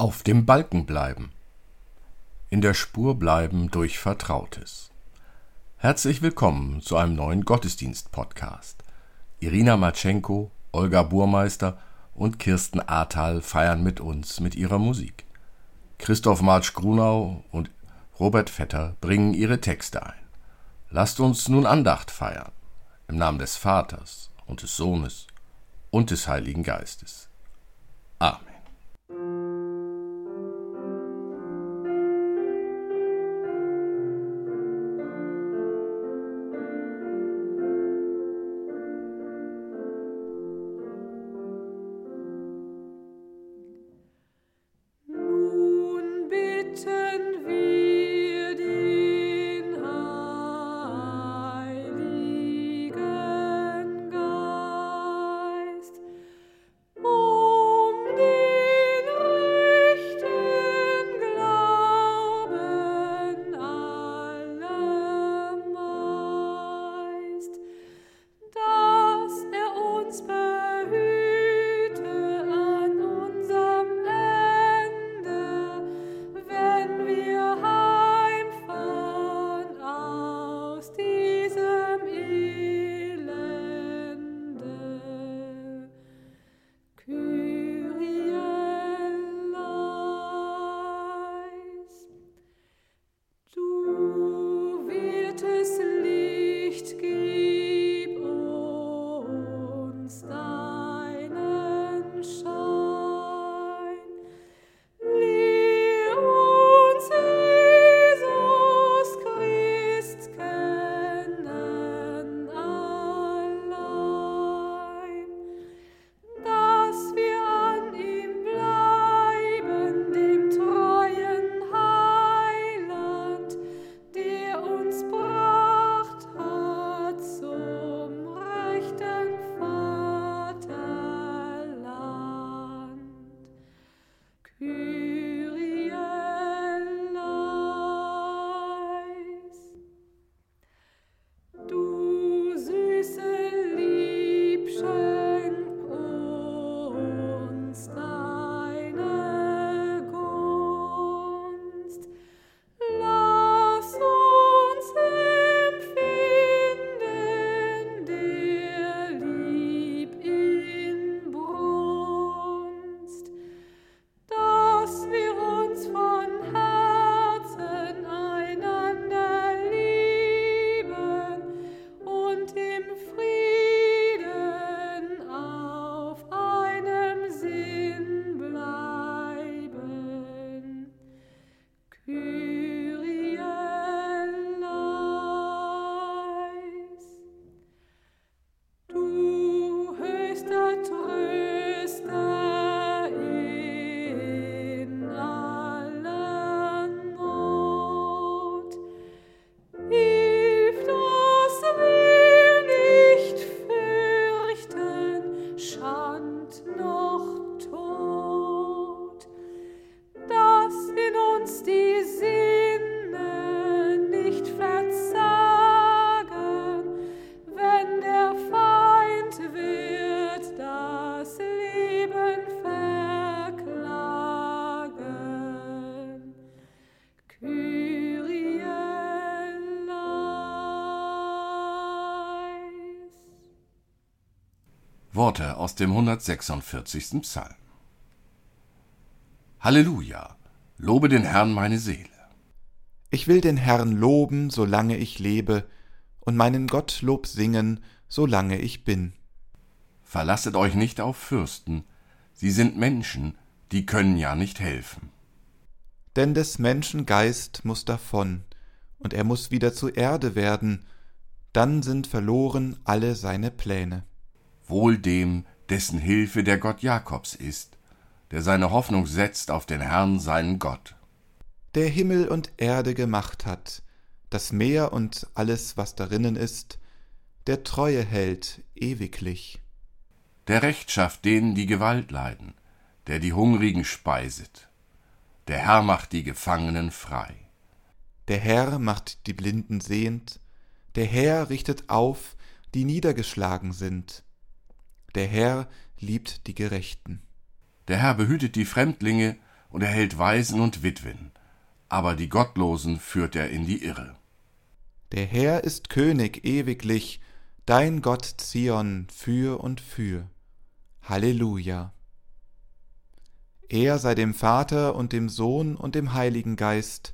Auf dem Balken bleiben. In der Spur bleiben durch Vertrautes. Herzlich willkommen zu einem neuen Gottesdienst-Podcast. Irina Matschenko, Olga Burmeister und Kirsten Ahrtal feiern mit uns mit ihrer Musik. Christoph Marsch-Grunau und Robert Vetter bringen ihre Texte ein. Lasst uns nun Andacht feiern. Im Namen des Vaters und des Sohnes und des Heiligen Geistes. Amen. Worte aus dem 146. Psalm. Halleluja! Lobe den Herrn meine Seele. Ich will den Herrn loben, solange ich lebe, und meinen Gottlob singen, solange ich bin. Verlasset euch nicht auf Fürsten, sie sind Menschen, die können ja nicht helfen. Denn des Menschen Geist muss davon, und er muss wieder zu Erde werden, dann sind verloren alle seine Pläne wohl dem, dessen Hilfe der Gott Jakobs ist, der seine Hoffnung setzt auf den Herrn seinen Gott. Der Himmel und Erde gemacht hat, das Meer und alles, was darinnen ist, der Treue hält ewiglich. Der Recht schafft denen, die Gewalt leiden, der die Hungrigen speiset. Der Herr macht die Gefangenen frei. Der Herr macht die Blinden sehend, der Herr richtet auf, die niedergeschlagen sind. Der Herr liebt die Gerechten. Der Herr behütet die Fremdlinge und er hält Waisen und Witwen, aber die Gottlosen führt er in die Irre. Der Herr ist König ewiglich, dein Gott Zion für und für. Halleluja. Er sei dem Vater und dem Sohn und dem Heiligen Geist,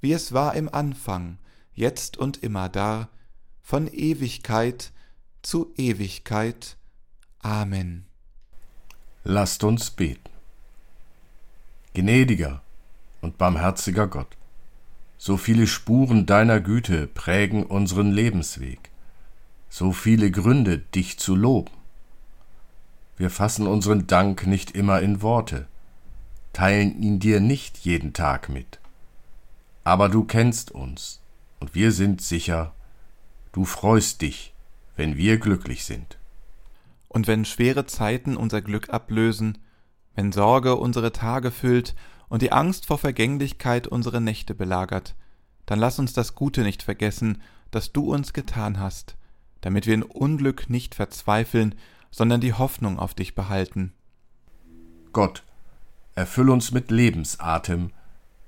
wie es war im Anfang, jetzt und immer da, von Ewigkeit zu Ewigkeit. Amen. Lasst uns beten. Gnädiger und barmherziger Gott, so viele Spuren deiner Güte prägen unseren Lebensweg, so viele Gründe, dich zu loben. Wir fassen unseren Dank nicht immer in Worte, teilen ihn dir nicht jeden Tag mit. Aber du kennst uns, und wir sind sicher, du freust dich, wenn wir glücklich sind. Und wenn schwere Zeiten unser Glück ablösen, wenn Sorge unsere Tage füllt und die Angst vor Vergänglichkeit unsere Nächte belagert, dann lass uns das Gute nicht vergessen, das du uns getan hast, damit wir in Unglück nicht verzweifeln, sondern die Hoffnung auf dich behalten. Gott, erfüll uns mit Lebensatem,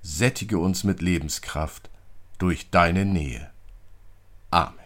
sättige uns mit Lebenskraft durch deine Nähe. Amen.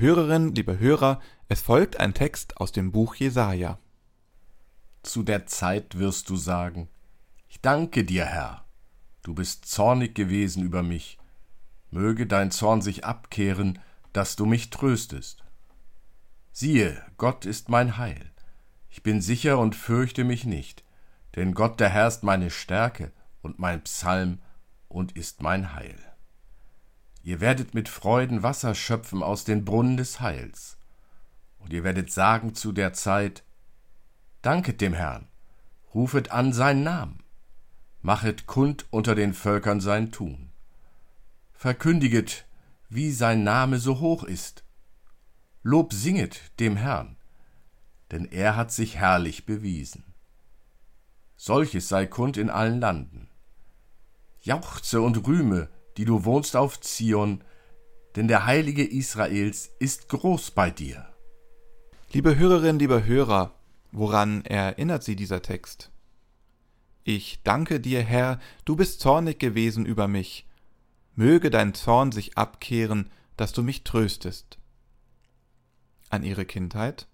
Hörerinnen, liebe Hörer, es folgt ein Text aus dem Buch Jesaja. Zu der Zeit wirst du sagen: Ich danke dir, Herr. Du bist zornig gewesen über mich. Möge dein Zorn sich abkehren, dass du mich tröstest. Siehe, Gott ist mein Heil. Ich bin sicher und fürchte mich nicht, denn Gott der Herr ist meine Stärke und mein Psalm und ist mein Heil. Ihr werdet mit Freuden Wasser schöpfen aus den Brunnen des Heils. Und ihr werdet sagen zu der Zeit, Danket dem Herrn, rufet an seinen Namen, machet kund unter den Völkern sein Tun. Verkündiget, wie sein Name so hoch ist. Lob singet dem Herrn, denn er hat sich herrlich bewiesen. Solches sei kund in allen Landen. Jauchze und rühme, die du wohnst auf Zion, denn der Heilige Israels ist groß bei dir. Liebe Hörerinnen, lieber Hörer, woran erinnert Sie dieser Text? Ich danke dir, Herr, du bist zornig gewesen über mich. Möge dein Zorn sich abkehren, dass du mich tröstest. An ihre Kindheit?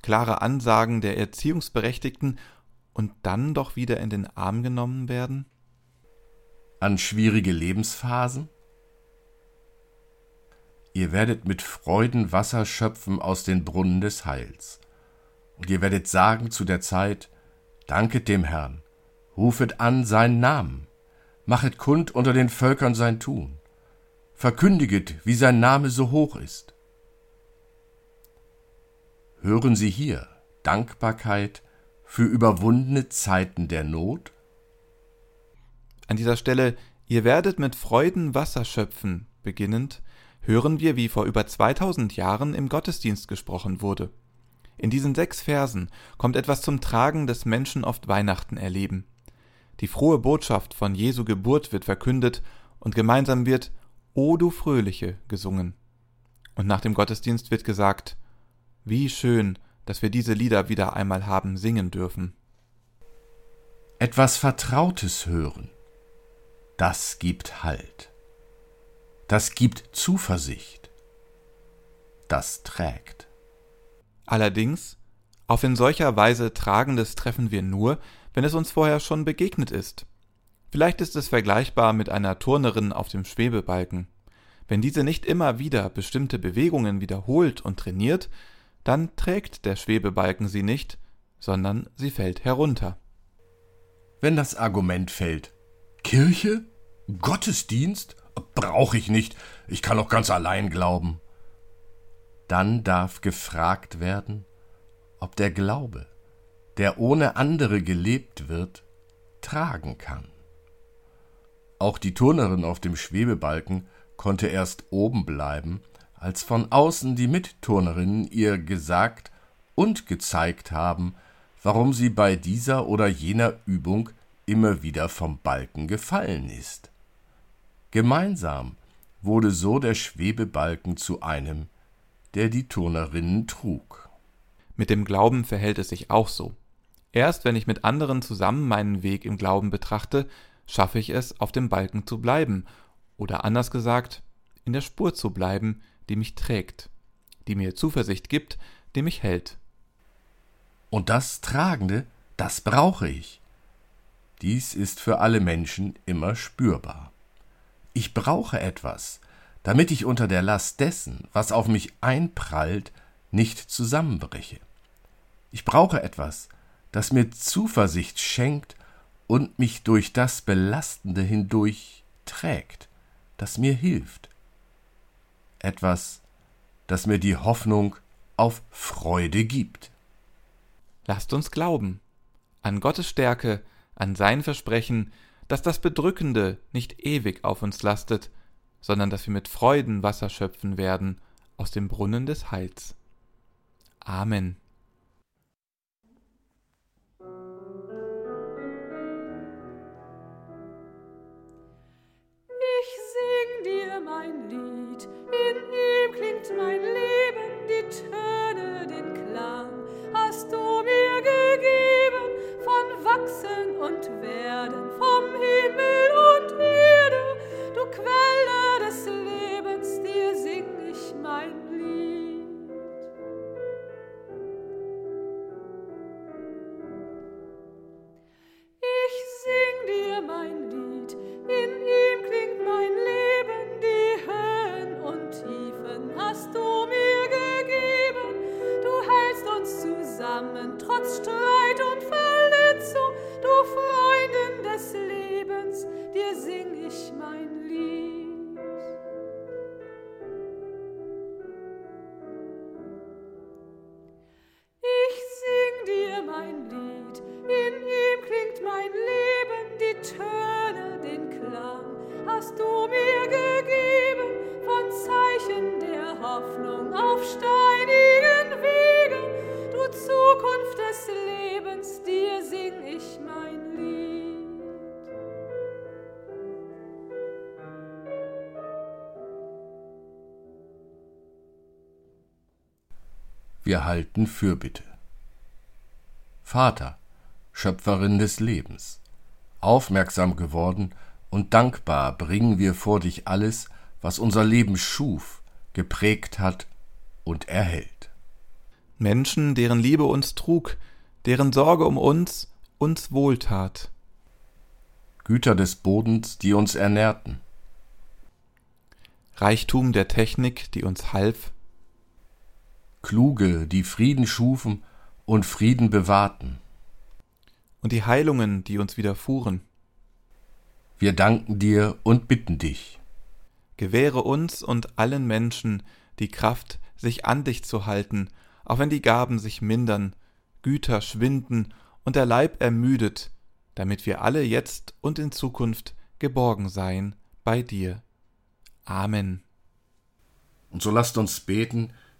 Klare Ansagen der Erziehungsberechtigten und dann doch wieder in den Arm genommen werden? An schwierige Lebensphasen? Ihr werdet mit Freuden Wasser schöpfen aus den Brunnen des Heils. Und ihr werdet sagen zu der Zeit, Danket dem Herrn, rufet an seinen Namen, machet kund unter den Völkern sein Tun, verkündiget, wie sein Name so hoch ist. Hören Sie hier Dankbarkeit für überwundene Zeiten der Not? An dieser Stelle, ihr werdet mit Freuden Wasser schöpfen, beginnend, hören wir, wie vor über 2000 Jahren im Gottesdienst gesprochen wurde. In diesen sechs Versen kommt etwas zum Tragen, das Menschen oft Weihnachten erleben. Die frohe Botschaft von Jesu Geburt wird verkündet und gemeinsam wird O du Fröhliche gesungen. Und nach dem Gottesdienst wird gesagt, wie schön, dass wir diese Lieder wieder einmal haben singen dürfen. Etwas Vertrautes hören, das gibt Halt. Das gibt Zuversicht. Das trägt. Allerdings, auf in solcher Weise Tragendes treffen wir nur, wenn es uns vorher schon begegnet ist. Vielleicht ist es vergleichbar mit einer Turnerin auf dem Schwebebalken. Wenn diese nicht immer wieder bestimmte Bewegungen wiederholt und trainiert, dann trägt der Schwebebalken sie nicht, sondern sie fällt herunter. Wenn das Argument fällt, Kirche? Gottesdienst? Brauche ich nicht, ich kann auch ganz allein glauben. Dann darf gefragt werden, ob der Glaube, der ohne andere gelebt wird, tragen kann. Auch die Turnerin auf dem Schwebebalken konnte erst oben bleiben, als von außen die Mitturnerinnen ihr gesagt und gezeigt haben, warum sie bei dieser oder jener Übung immer wieder vom Balken gefallen ist. Gemeinsam wurde so der Schwebebalken zu einem, der die Turnerinnen trug. Mit dem Glauben verhält es sich auch so. Erst wenn ich mit anderen zusammen meinen Weg im Glauben betrachte, schaffe ich es, auf dem Balken zu bleiben, oder anders gesagt, in der Spur zu bleiben, die mich trägt, die mir Zuversicht gibt, die mich hält. Und das Tragende, das brauche ich. Dies ist für alle Menschen immer spürbar. Ich brauche etwas, damit ich unter der Last dessen, was auf mich einprallt, nicht zusammenbreche. Ich brauche etwas, das mir Zuversicht schenkt und mich durch das Belastende hindurch trägt, das mir hilft. Etwas, das mir die Hoffnung auf Freude gibt. Lasst uns glauben an Gottes Stärke, an sein Versprechen, dass das Bedrückende nicht ewig auf uns lastet, sondern dass wir mit Freuden Wasser schöpfen werden aus dem Brunnen des Heils. Amen. Wir halten Fürbitte. Vater, Schöpferin des Lebens, aufmerksam geworden und dankbar bringen wir vor dich alles, was unser Leben schuf, geprägt hat und erhält. Menschen, deren Liebe uns trug, deren Sorge um uns uns wohltat. Güter des Bodens, die uns ernährten. Reichtum der Technik, die uns half. Kluge, die Frieden schufen und Frieden bewahrten. Und die Heilungen, die uns widerfuhren. Wir danken dir und bitten dich. Gewähre uns und allen Menschen die Kraft, sich an dich zu halten, auch wenn die Gaben sich mindern, Güter schwinden und der Leib ermüdet, damit wir alle jetzt und in Zukunft geborgen seien bei dir. Amen. Und so lasst uns beten,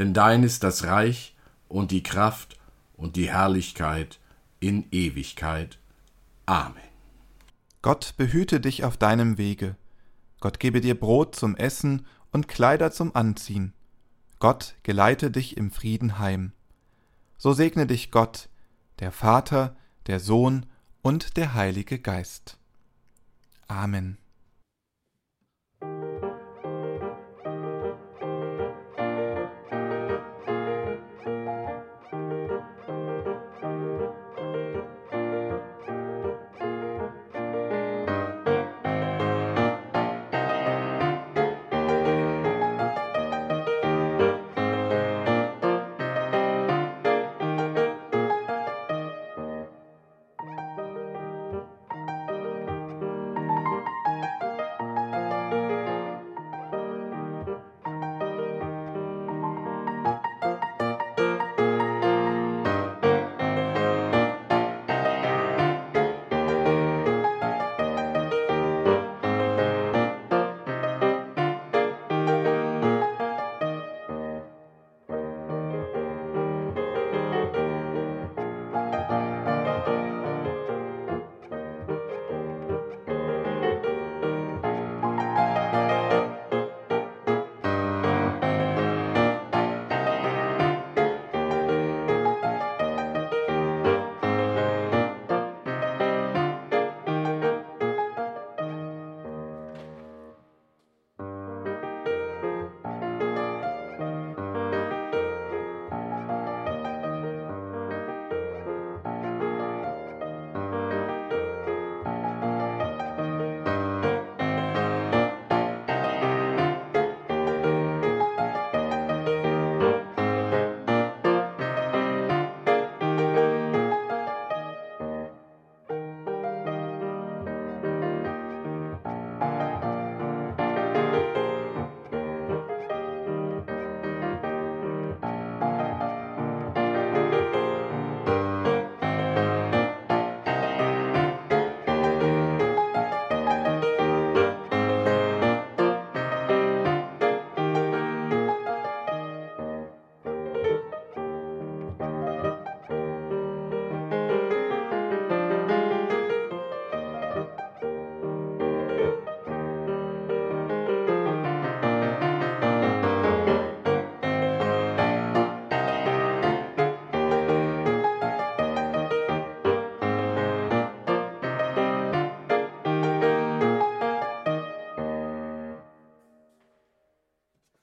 Denn dein ist das Reich und die Kraft und die Herrlichkeit in Ewigkeit. Amen. Gott behüte dich auf deinem Wege. Gott gebe dir Brot zum Essen und Kleider zum Anziehen. Gott geleite dich im Frieden heim. So segne dich Gott, der Vater, der Sohn und der Heilige Geist. Amen.